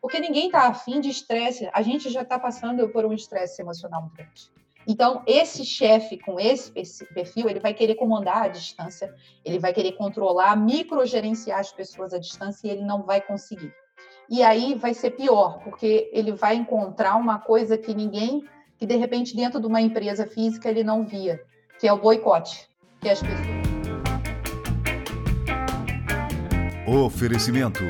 porque ninguém está afim de estresse. A gente já está passando por um estresse emocional muito grande. Então, esse chefe com esse perfil, ele vai querer comandar à distância, ele vai querer controlar, microgerenciar as pessoas à distância e ele não vai conseguir. E aí vai ser pior, porque ele vai encontrar uma coisa que ninguém, que de repente dentro de uma empresa física ele não via, que é o boicote, que as pessoas Oferecimento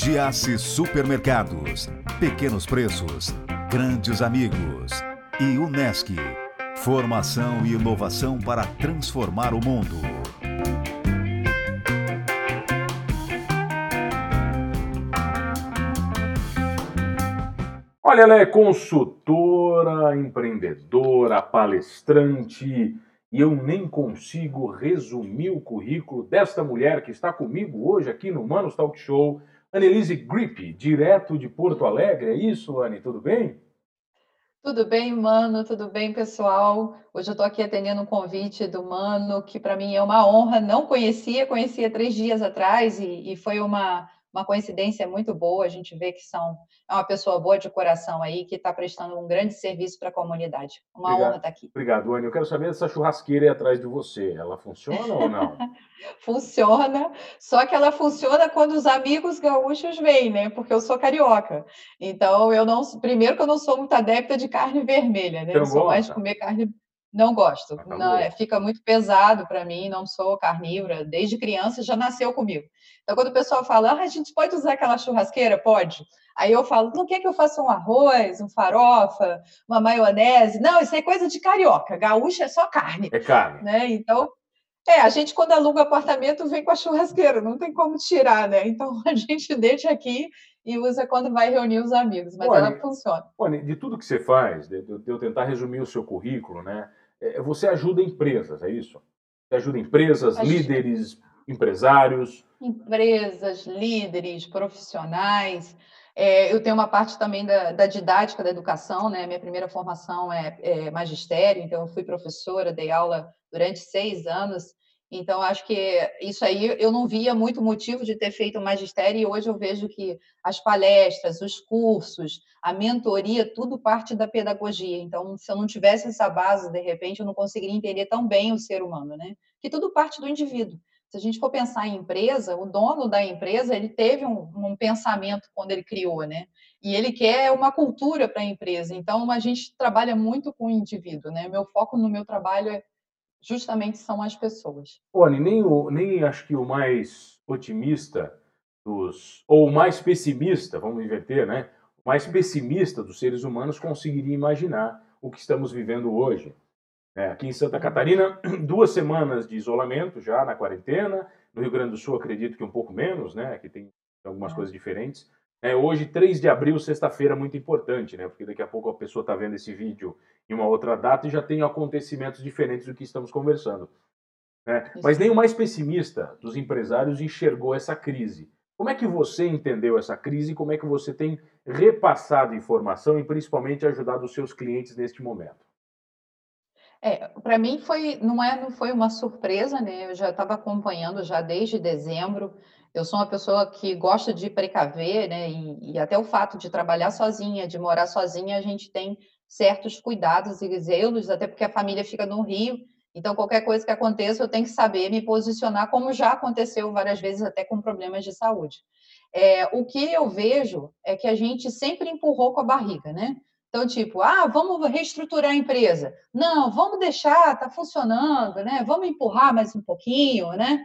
Giasse Supermercados, Pequenos Preços, Grandes Amigos e Unesc. Formação e inovação para transformar o mundo. Olha, ela é consultora, empreendedora, palestrante, e eu nem consigo resumir o currículo desta mulher que está comigo hoje aqui no Manos Talk Show, Annelise Grip, direto de Porto Alegre. É isso, Anne? Tudo bem? Tudo bem, Mano? Tudo bem, pessoal? Hoje eu estou aqui atendendo um convite do Mano, que para mim é uma honra. Não conhecia, conhecia três dias atrás e, e foi uma uma coincidência muito boa, a gente vê que são é uma pessoa boa de coração aí, que está prestando um grande serviço para a comunidade. Uma Obrigado. honra estar tá aqui. Obrigado, Anny. Eu quero saber dessa churrasqueira aí atrás de você. Ela funciona ou não? funciona, só que ela funciona quando os amigos gaúchos vêm, né? Porque eu sou carioca. Então, eu não. Primeiro que eu não sou muito adepta de carne vermelha, né? eu sou mais de comer carne não gosto. Não, é, fica muito pesado para mim, não sou carnívora. Desde criança já nasceu comigo. Então, quando o pessoal fala, ah, a gente pode usar aquela churrasqueira? Pode. Aí eu falo, não quer que eu faça um arroz, um farofa, uma maionese? Não, isso é coisa de carioca. Gaúcha é só carne. É carne. Né? Então, é, a gente quando aluga apartamento vem com a churrasqueira, não tem como tirar, né? Então a gente deixa aqui e usa quando vai reunir os amigos, mas Olha, ela funciona. Olha, de tudo que você faz, de, de eu tentar resumir o seu currículo, né? É, você ajuda empresas, é isso? Você ajuda empresas, líderes, empresários? Empresas, líderes, profissionais. É, eu tenho uma parte também da, da, didática da educação, né? Minha primeira formação é, é magistério, então eu fui professora, dei aula durante seis anos então, acho que isso aí eu não via muito motivo de ter feito magistério, e hoje eu vejo que as palestras, os cursos, a mentoria, tudo parte da pedagogia. Então, se eu não tivesse essa base, de repente, eu não conseguiria entender tão bem o ser humano, né? Que tudo parte do indivíduo. Se a gente for pensar em empresa, o dono da empresa, ele teve um, um pensamento quando ele criou, né? E ele quer uma cultura para a empresa. Então, a gente trabalha muito com o indivíduo, né? Meu foco no meu trabalho é justamente são as pessoas. Oni, nem, o, nem acho que o mais otimista dos, ou o mais pessimista, vamos inverter, né? O mais pessimista dos seres humanos conseguiria imaginar o que estamos vivendo hoje. É, aqui em Santa Catarina, duas semanas de isolamento já na quarentena. No Rio Grande do Sul, acredito que um pouco menos, né? Que tem algumas é. coisas diferentes. É, hoje, 3 de abril, sexta-feira, muito importante, né? Porque daqui a pouco a pessoa está vendo esse vídeo em uma outra data e já tem acontecimentos diferentes do que estamos conversando. Né? Mas nem o mais pessimista dos empresários enxergou essa crise. Como é que você entendeu essa crise e como é que você tem repassado informação e principalmente ajudado os seus clientes neste momento? É, para mim foi não é não foi uma surpresa, né? Eu já estava acompanhando já desde dezembro. Eu sou uma pessoa que gosta de precaver, né? E, e, até o fato de trabalhar sozinha, de morar sozinha, a gente tem certos cuidados e zelos, até porque a família fica no Rio. Então, qualquer coisa que aconteça, eu tenho que saber me posicionar, como já aconteceu várias vezes, até com problemas de saúde. É, o que eu vejo é que a gente sempre empurrou com a barriga, né? Então, tipo, ah, vamos reestruturar a empresa. Não, vamos deixar, está funcionando, né? Vamos empurrar mais um pouquinho, né?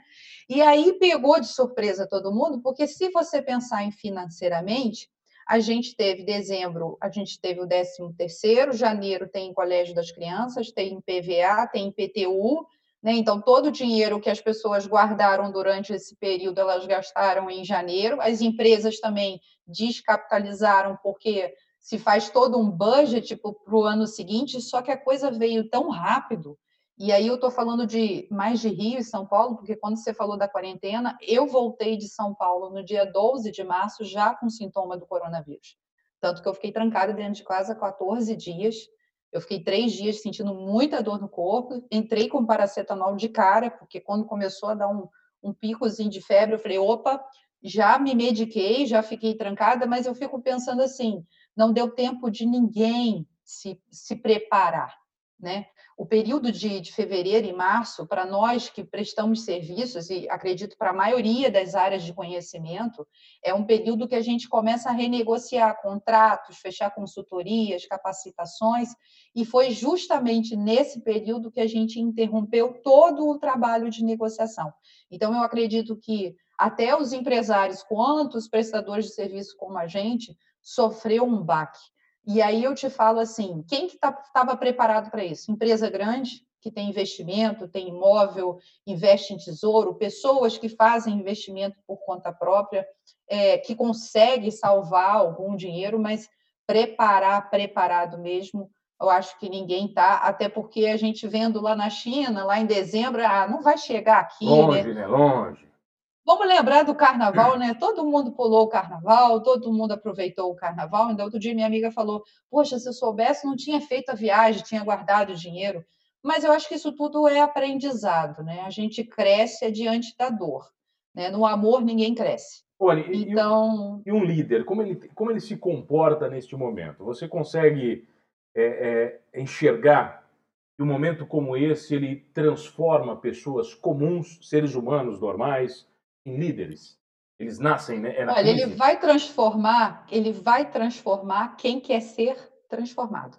E aí pegou de surpresa todo mundo, porque se você pensar em financeiramente, a gente teve dezembro, a gente teve o 13 terceiro, janeiro tem Colégio das Crianças, tem PVA, tem IPTU, né? Então todo o dinheiro que as pessoas guardaram durante esse período, elas gastaram em janeiro. As empresas também descapitalizaram porque se faz todo um budget para o ano seguinte, só que a coisa veio tão rápido. E aí eu estou falando de mais de Rio e São Paulo, porque quando você falou da quarentena, eu voltei de São Paulo no dia 12 de março já com sintoma do coronavírus. Tanto que eu fiquei trancada dentro de casa 14 dias. Eu fiquei três dias sentindo muita dor no corpo. Entrei com paracetamol de cara, porque quando começou a dar um, um picozinho de febre, eu falei, opa, já me mediquei, já fiquei trancada, mas eu fico pensando assim, não deu tempo de ninguém se, se preparar, né? O período de, de fevereiro e março, para nós que prestamos serviços, e acredito para a maioria das áreas de conhecimento, é um período que a gente começa a renegociar contratos, fechar consultorias, capacitações, e foi justamente nesse período que a gente interrompeu todo o trabalho de negociação. Então, eu acredito que até os empresários, quanto os prestadores de serviço como a gente, sofreu um baque e aí eu te falo assim, quem que estava tá, preparado para isso? Empresa grande, que tem investimento, tem imóvel, investe em tesouro, pessoas que fazem investimento por conta própria, é, que consegue salvar algum dinheiro, mas preparar, preparado mesmo, eu acho que ninguém está, até porque a gente vendo lá na China, lá em dezembro, ah, não vai chegar aqui, longe, né? né? Longe. Vamos lembrar do carnaval, né? Todo mundo pulou o carnaval, todo mundo aproveitou o carnaval. Ainda outro dia minha amiga falou: Poxa, se eu soubesse, não tinha feito a viagem, tinha guardado o dinheiro. Mas eu acho que isso tudo é aprendizado, né? A gente cresce diante da dor. Né? No amor, ninguém cresce. Olha, então... e, um, e um líder, como ele, como ele se comporta neste momento? Você consegue é, é, enxergar que um momento como esse ele transforma pessoas comuns, seres humanos normais, em líderes. Eles nascem, né? É Olha, ele vai transformar, ele vai transformar quem quer ser transformado.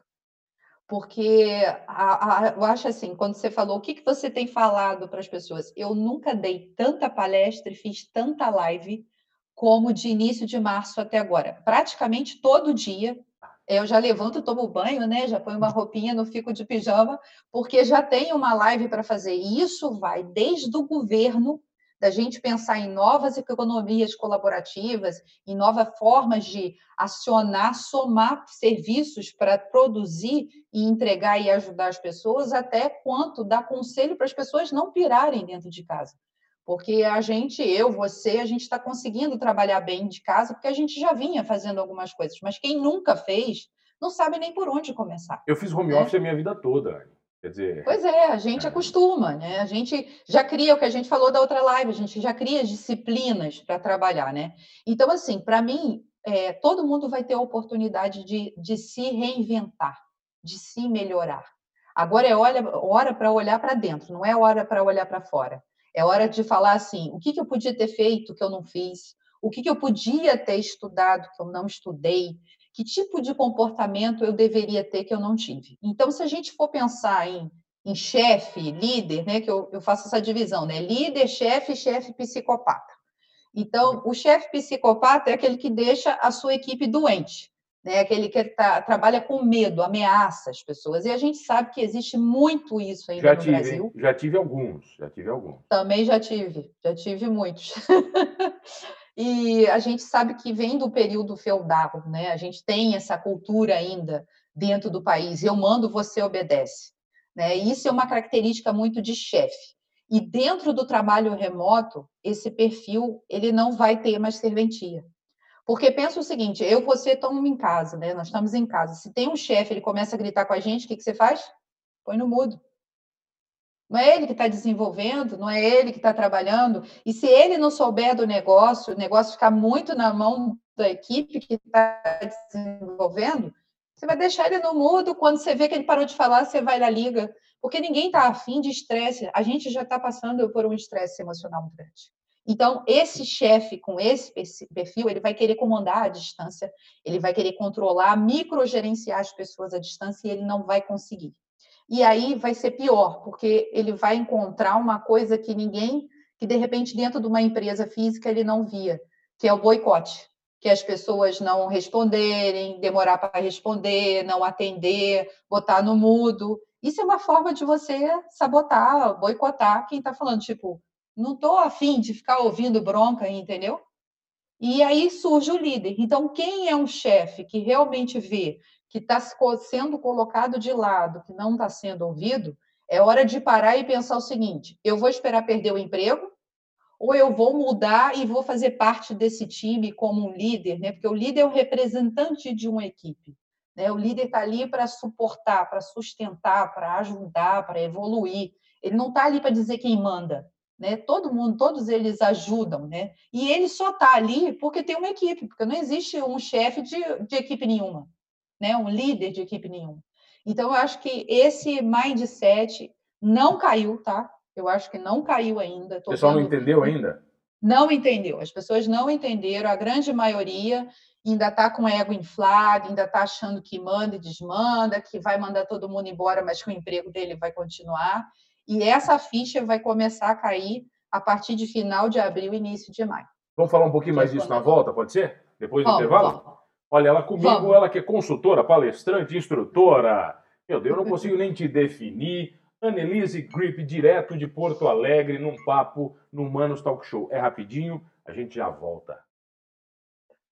Porque a, a, eu acho assim, quando você falou o que, que você tem falado para as pessoas, eu nunca dei tanta palestra e fiz tanta live como de início de março até agora. Praticamente todo dia eu já levanto, tomo banho, né? Já ponho uma roupinha, não fico de pijama, porque já tem uma live para fazer. E isso vai desde o governo da gente pensar em novas economias colaborativas, em novas formas de acionar, somar serviços para produzir e entregar e ajudar as pessoas, até quanto dar conselho para as pessoas não pirarem dentro de casa. Porque a gente, eu, você, a gente está conseguindo trabalhar bem de casa porque a gente já vinha fazendo algumas coisas. Mas quem nunca fez, não sabe nem por onde começar. Eu fiz home né? office a minha vida toda. Quer dizer. Pois é, a gente é. acostuma, né? A gente já cria o que a gente falou da outra live, a gente já cria disciplinas para trabalhar, né? Então, assim, para mim, é, todo mundo vai ter a oportunidade de, de se reinventar, de se melhorar. Agora é hora para olhar para dentro, não é hora para olhar para fora. É hora de falar assim: o que, que eu podia ter feito que eu não fiz? O que, que eu podia ter estudado que eu não estudei? Que tipo de comportamento eu deveria ter que eu não tive. Então, se a gente for pensar em, em chefe, líder, né, que eu, eu faço essa divisão, né, líder, chefe, chefe psicopata. Então, o chefe psicopata é aquele que deixa a sua equipe doente, né, aquele que tá, trabalha com medo, ameaça as pessoas. E a gente sabe que existe muito isso ainda já no tive, Brasil. Já tive alguns, já tive alguns. Também já tive, já tive muitos. E a gente sabe que vem do período feudal, né? A gente tem essa cultura ainda dentro do país. Eu mando, você obedece. Né? Isso é uma característica muito de chefe. E dentro do trabalho remoto, esse perfil ele não vai ter mais serventia. Porque pensa o seguinte, eu e você estamos em casa, né? Nós estamos em casa. Se tem um chefe, ele começa a gritar com a gente, o que, que você faz? Põe no mudo. Não é ele que está desenvolvendo, não é ele que está trabalhando. E se ele não souber do negócio, o negócio ficar muito na mão da equipe que está desenvolvendo, você vai deixar ele no mudo. Quando você vê que ele parou de falar, você vai na liga. Porque ninguém está afim de estresse. A gente já está passando por um estresse emocional muito grande. Então, esse chefe com esse perfil, ele vai querer comandar à distância, ele vai querer controlar, microgerenciar as pessoas à distância e ele não vai conseguir. E aí vai ser pior, porque ele vai encontrar uma coisa que ninguém, que de repente dentro de uma empresa física ele não via, que é o boicote, que as pessoas não responderem, demorar para responder, não atender, botar no mudo. Isso é uma forma de você sabotar, boicotar quem está falando, tipo, não estou afim de ficar ouvindo bronca, entendeu? E aí surge o líder. Então, quem é um chefe que realmente vê que está sendo colocado de lado, que não está sendo ouvido, é hora de parar e pensar o seguinte: eu vou esperar perder o emprego ou eu vou mudar e vou fazer parte desse time como um líder, né? Porque o líder é o representante de uma equipe. Né? O líder está ali para suportar, para sustentar, para ajudar, para evoluir. Ele não está ali para dizer quem manda. né? Todo mundo, todos eles ajudam, né? E ele só está ali porque tem uma equipe, porque não existe um chefe de, de equipe nenhuma, né? Um líder de equipe nenhuma. Então, eu acho que esse mindset não caiu, tá? Eu acho que não caiu ainda. O pessoal não entendeu ainda? Não entendeu. As pessoas não entenderam. A grande maioria ainda está com o ego inflado, ainda está achando que manda e desmanda, que vai mandar todo mundo embora, mas que o emprego dele vai continuar. E essa ficha vai começar a cair a partir de final de abril, início de maio. Vamos falar um pouquinho mais disso na volta, pode ser? Depois do vamos, intervalo? Vamos. Olha, ela comigo, vamos. ela que é consultora, palestrante, instrutora. Meu Deus, eu não consigo nem te definir. Annelise Grip, direto de Porto Alegre, num papo no Manos Talk Show. É rapidinho, a gente já volta.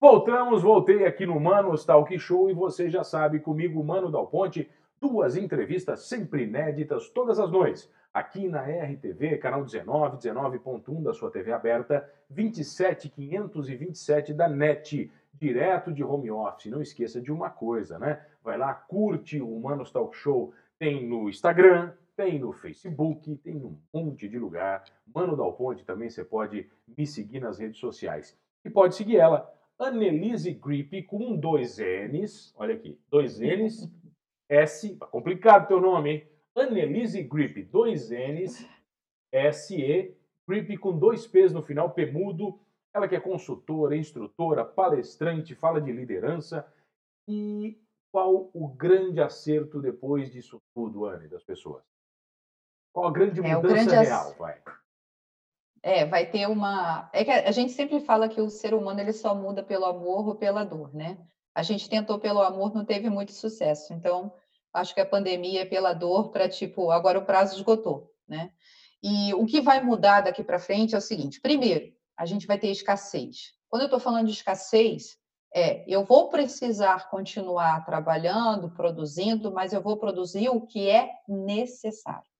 Voltamos, voltei aqui no Manos Talk Show e você já sabe, comigo, Mano Dal Ponte, duas entrevistas sempre inéditas todas as noites, aqui na RTV, canal 19, 19.1 da sua TV aberta, 27527 da NET, direto de home office. Não esqueça de uma coisa, né? Vai lá, curte o Manos Talk Show, tem no Instagram, tem no Facebook, tem num monte de lugar. Mano Dal Ponte também você pode me seguir nas redes sociais. E pode seguir ela, Annelise Grip, com dois N's, olha aqui, dois N's, S, tá complicado teu nome, hein? Annelise Grip, dois N's, S-E, Grip com dois P's no final, P mudo. Ela que é consultora, instrutora, palestrante, fala de liderança. E qual o grande acerto depois disso tudo, Anne, das pessoas? Qual a grande mudança é, grande real, vai? É, vai ter uma. É que a gente sempre fala que o ser humano ele só muda pelo amor ou pela dor, né? A gente tentou pelo amor, não teve muito sucesso. Então, acho que a pandemia é pela dor para tipo, agora o prazo esgotou, né? E o que vai mudar daqui para frente é o seguinte: primeiro, a gente vai ter escassez. Quando eu estou falando de escassez, é eu vou precisar continuar trabalhando, produzindo, mas eu vou produzir o que é necessário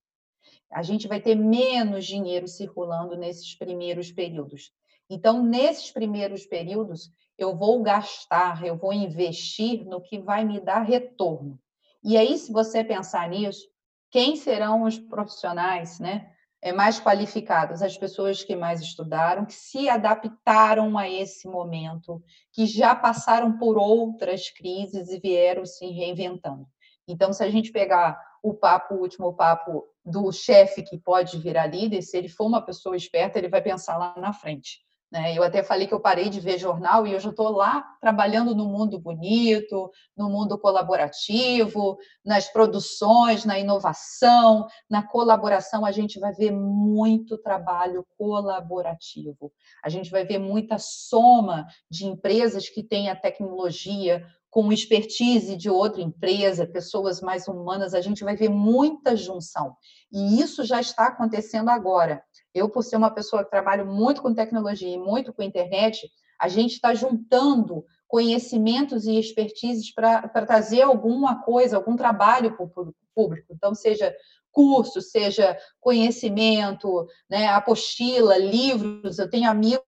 a gente vai ter menos dinheiro circulando nesses primeiros períodos. Então, nesses primeiros períodos, eu vou gastar, eu vou investir no que vai me dar retorno. E aí, se você pensar nisso, quem serão os profissionais né, mais qualificados? As pessoas que mais estudaram, que se adaptaram a esse momento, que já passaram por outras crises e vieram se reinventando. Então, se a gente pegar o papo, o último papo do chefe que pode virar líder, se ele for uma pessoa esperta, ele vai pensar lá na frente. Né? Eu até falei que eu parei de ver jornal e eu já estou lá trabalhando no mundo bonito, no mundo colaborativo, nas produções, na inovação, na colaboração. A gente vai ver muito trabalho colaborativo. A gente vai ver muita soma de empresas que têm a tecnologia com expertise de outra empresa, pessoas mais humanas, a gente vai ver muita junção. E isso já está acontecendo agora. Eu, por ser uma pessoa que trabalho muito com tecnologia e muito com internet, a gente está juntando conhecimentos e expertises para trazer alguma coisa, algum trabalho para o público. Então, seja curso, seja conhecimento, né, apostila, livros. Eu tenho amigos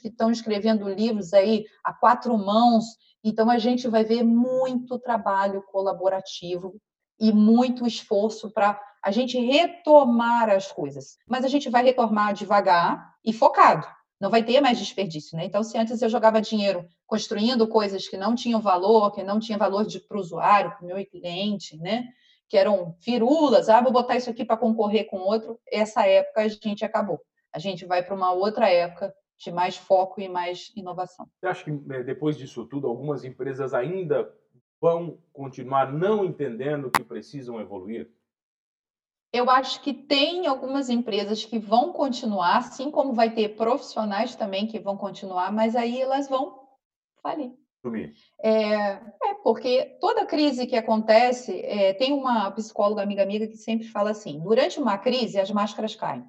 que estão escrevendo livros aí a quatro mãos. Então, a gente vai ver muito trabalho colaborativo e muito esforço para a gente retomar as coisas. Mas a gente vai retomar devagar e focado. Não vai ter mais desperdício, né? Então, se antes eu jogava dinheiro construindo coisas que não tinham valor, que não tinha valor para o usuário, para o meu cliente, né? Que eram firulas, ah, vou botar isso aqui para concorrer com outro. Essa época a gente acabou. A gente vai para uma outra época de mais foco e mais inovação. Você acha que né, depois disso tudo, algumas empresas ainda vão continuar não entendendo que precisam evoluir? Eu acho que tem algumas empresas que vão continuar, assim como vai ter profissionais também que vão continuar, mas aí elas vão falir. É, é, porque toda crise que acontece, é, tem uma psicóloga amiga amiga que sempre fala assim: durante uma crise, as máscaras caem.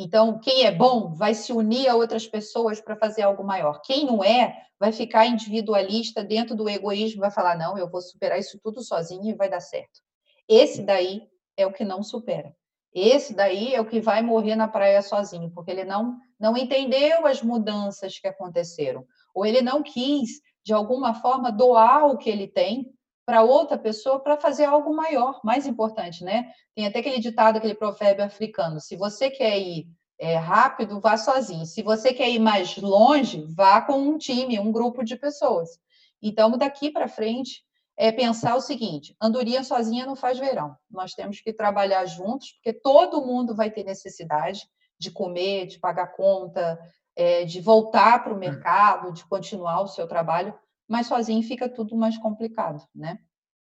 Então, quem é bom vai se unir a outras pessoas para fazer algo maior. Quem não é, vai ficar individualista dentro do egoísmo, vai falar: não, eu vou superar isso tudo sozinho e vai dar certo. Esse daí é o que não supera. Esse daí é o que vai morrer na praia sozinho, porque ele não, não entendeu as mudanças que aconteceram, ou ele não quis, de alguma forma, doar o que ele tem para outra pessoa para fazer algo maior, mais importante, né? Tem até aquele ditado, aquele provérbio africano: se você quer ir é, rápido, vá sozinho. Se você quer ir mais longe, vá com um time, um grupo de pessoas. Então, daqui para frente, é pensar o seguinte: andorinha sozinha não faz verão. Nós temos que trabalhar juntos, porque todo mundo vai ter necessidade de comer, de pagar conta, é, de voltar para o hum. mercado, de continuar o seu trabalho, mas sozinho fica tudo mais complicado, né?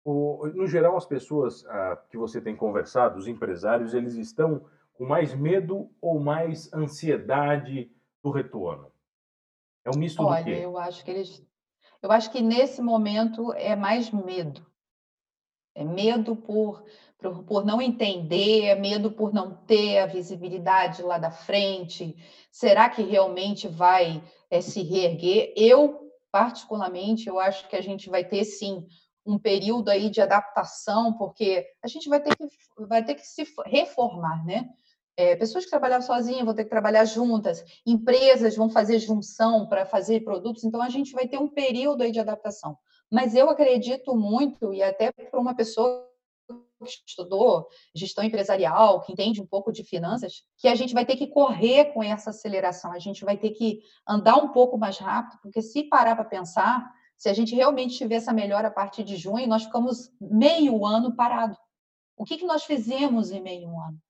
O, no geral, as pessoas ah, que você tem conversado, os empresários, eles estão com mais medo ou mais ansiedade do retorno? É um misto Olha, do quê? eu acho que eles eu acho que nesse momento é mais medo. É medo por, por, por, não entender, é medo por não ter a visibilidade lá da frente. Será que realmente vai é, se reerguer? Eu, particularmente, eu acho que a gente vai ter sim um período aí de adaptação, porque a gente vai ter que, vai ter que se reformar, né? É, pessoas que trabalhavam sozinhas vão ter que trabalhar juntas, empresas vão fazer junção para fazer produtos, então a gente vai ter um período aí de adaptação. Mas eu acredito muito, e até para uma pessoa que estudou gestão empresarial, que entende um pouco de finanças, que a gente vai ter que correr com essa aceleração, a gente vai ter que andar um pouco mais rápido, porque se parar para pensar, se a gente realmente tiver essa melhora a partir de junho, nós ficamos meio ano parado. O que, que nós fizemos em meio ano?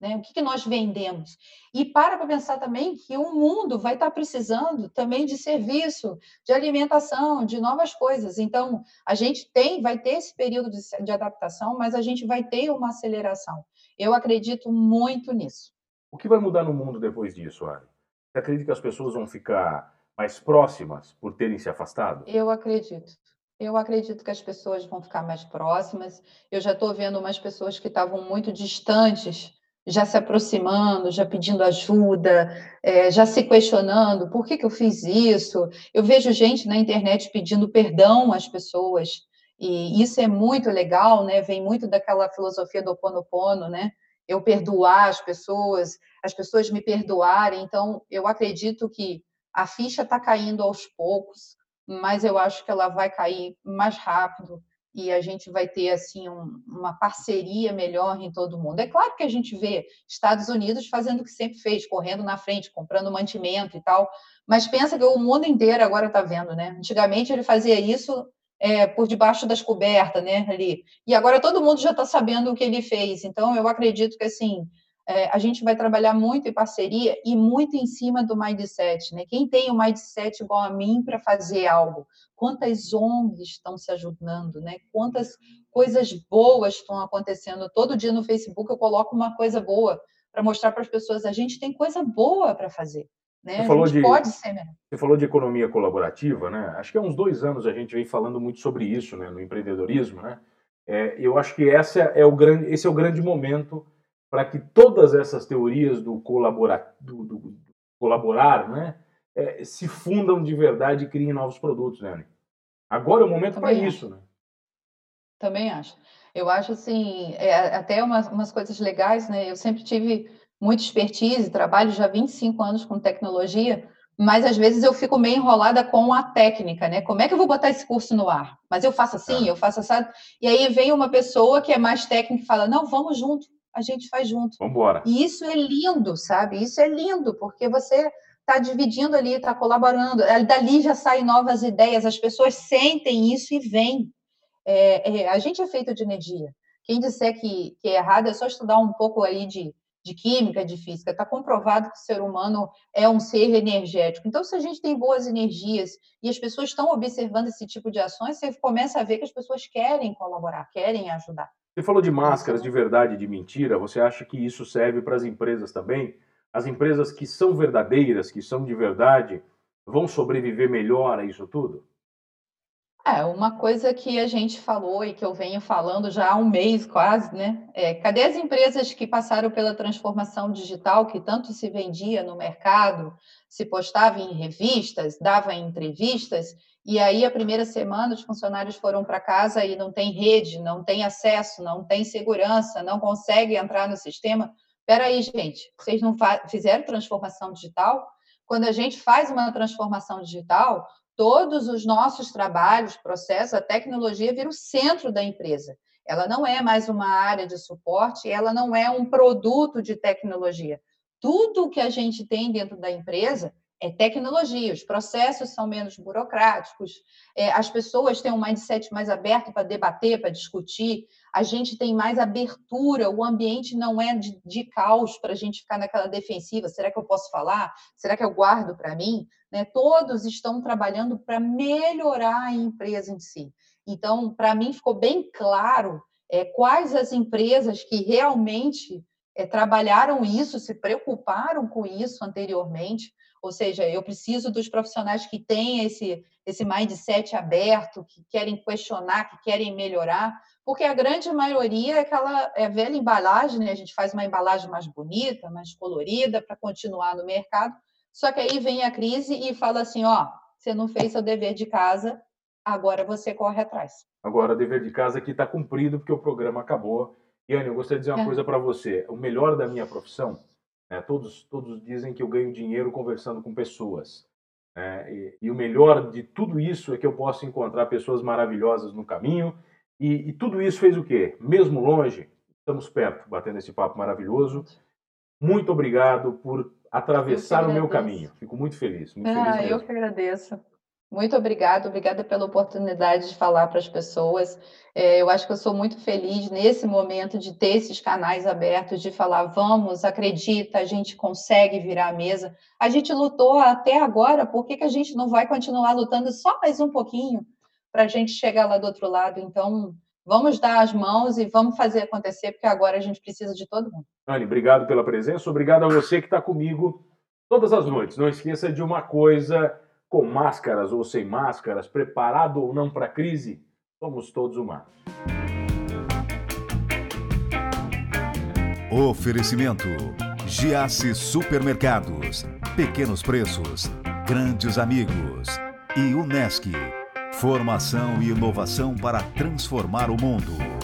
Né? O que, que nós vendemos? E para para pensar também que o mundo vai estar precisando também de serviço, de alimentação, de novas coisas. Então, a gente tem, vai ter esse período de, de adaptação, mas a gente vai ter uma aceleração. Eu acredito muito nisso. O que vai mudar no mundo depois disso, Ari? Você acredita que as pessoas vão ficar mais próximas por terem se afastado? Eu acredito. Eu acredito que as pessoas vão ficar mais próximas. Eu já estou vendo umas pessoas que estavam muito distantes já se aproximando, já pedindo ajuda, é, já se questionando por que, que eu fiz isso. Eu vejo gente na internet pedindo perdão às pessoas, e isso é muito legal, né? Vem muito daquela filosofia do Oponopono, né? Eu perdoar as pessoas, as pessoas me perdoarem. Então, eu acredito que a ficha está caindo aos poucos, mas eu acho que ela vai cair mais rápido e a gente vai ter assim um, uma parceria melhor em todo mundo. É claro que a gente vê Estados Unidos fazendo o que sempre fez, correndo na frente, comprando mantimento e tal, mas pensa que o mundo inteiro agora está vendo, né? Antigamente ele fazia isso é, por debaixo das cobertas, né? Ali e agora todo mundo já está sabendo o que ele fez. Então eu acredito que assim é, a gente vai trabalhar muito em parceria e muito em cima do mindset, né? Quem tem o um mindset igual a mim para fazer algo? Quantas ONGs estão se ajudando, né? Quantas coisas boas estão acontecendo? Todo dia no Facebook eu coloco uma coisa boa para mostrar para as pessoas a gente tem coisa boa para fazer. Né? Você falou de, pode ser melhor. Você falou de economia colaborativa, né? Acho que há uns dois anos a gente vem falando muito sobre isso, né? No empreendedorismo, né? É, eu acho que essa é o grande, esse é o grande momento para que todas essas teorias do, colabora, do, do colaborar né, é, se fundam de verdade e criem novos produtos, né? Agora é o momento para isso, né? Também acho. Eu acho assim, é, até umas, umas coisas legais, né? Eu sempre tive muita expertise, trabalho já 25 anos com tecnologia, mas às vezes eu fico meio enrolada com a técnica, né? Como é que eu vou botar esse curso no ar? Mas eu faço assim, ah. eu faço assim. E aí vem uma pessoa que é mais técnica e fala: não, vamos junto a gente faz junto. Vamos embora. E isso é lindo, sabe? Isso é lindo, porque você está dividindo ali, está colaborando. Dali já saem novas ideias, as pessoas sentem isso e vêm. É, é, a gente é feito de energia. Quem disser que, que é errado é só estudar um pouco aí de, de química, de física. Está comprovado que o ser humano é um ser energético. Então, se a gente tem boas energias e as pessoas estão observando esse tipo de ações, você começa a ver que as pessoas querem colaborar, querem ajudar. Você falou de máscaras de verdade e de mentira. Você acha que isso serve para as empresas também? As empresas que são verdadeiras, que são de verdade, vão sobreviver melhor a isso tudo? É, uma coisa que a gente falou e que eu venho falando já há um mês quase, né? É, cadê as empresas que passaram pela transformação digital, que tanto se vendia no mercado, se postava em revistas, dava entrevistas, e aí, a primeira semana, os funcionários foram para casa e não tem rede, não tem acesso, não tem segurança, não consegue entrar no sistema. Espera aí, gente, vocês não fizeram transformação digital? Quando a gente faz uma transformação digital, todos os nossos trabalhos, processos, a tecnologia vira o centro da empresa. Ela não é mais uma área de suporte, ela não é um produto de tecnologia. Tudo que a gente tem dentro da empresa é tecnologia, os processos são menos burocráticos, é, as pessoas têm um mindset mais aberto para debater, para discutir, a gente tem mais abertura, o ambiente não é de, de caos para a gente ficar naquela defensiva, será que eu posso falar? Será que eu guardo para mim? Né? Todos estão trabalhando para melhorar a empresa em si. Então, para mim, ficou bem claro é, quais as empresas que realmente é, trabalharam isso, se preocuparam com isso anteriormente, ou seja, eu preciso dos profissionais que têm esse, esse mindset aberto, que querem questionar, que querem melhorar, porque a grande maioria é aquela é velha embalagem, né? a gente faz uma embalagem mais bonita, mais colorida para continuar no mercado, só que aí vem a crise e fala assim, ó, você não fez seu dever de casa, agora você corre atrás. Agora, o dever de casa aqui está cumprido porque o programa acabou. E, Anny, eu gostaria de dizer uma é. coisa para você. O melhor da minha profissão né? Todos, todos dizem que eu ganho dinheiro conversando com pessoas. Né? E, e, o melhor de tudo isso é que eu posso encontrar pessoas maravilhosas no caminho. E, e tudo isso fez o quê? Mesmo longe, estamos perto, batendo esse papo maravilhoso. Muito obrigado por atravessar o meu caminho. Fico muito feliz. Muito ah, feliz eu que agradeço. Muito obrigada, obrigada pela oportunidade de falar para as pessoas. É, eu acho que eu sou muito feliz nesse momento de ter esses canais abertos, de falar, vamos, acredita, a gente consegue virar a mesa. A gente lutou até agora, por que, que a gente não vai continuar lutando só mais um pouquinho para a gente chegar lá do outro lado? Então, vamos dar as mãos e vamos fazer acontecer, porque agora a gente precisa de todo mundo. Anne, obrigado pela presença, obrigado a você que está comigo todas as noites. Não esqueça de uma coisa com máscaras ou sem máscaras, preparado ou não para a crise, somos todos humanos. Oferecimento: Giasse Supermercados, Pequenos Preços, Grandes Amigos e Unesc. Formação e inovação para transformar o mundo.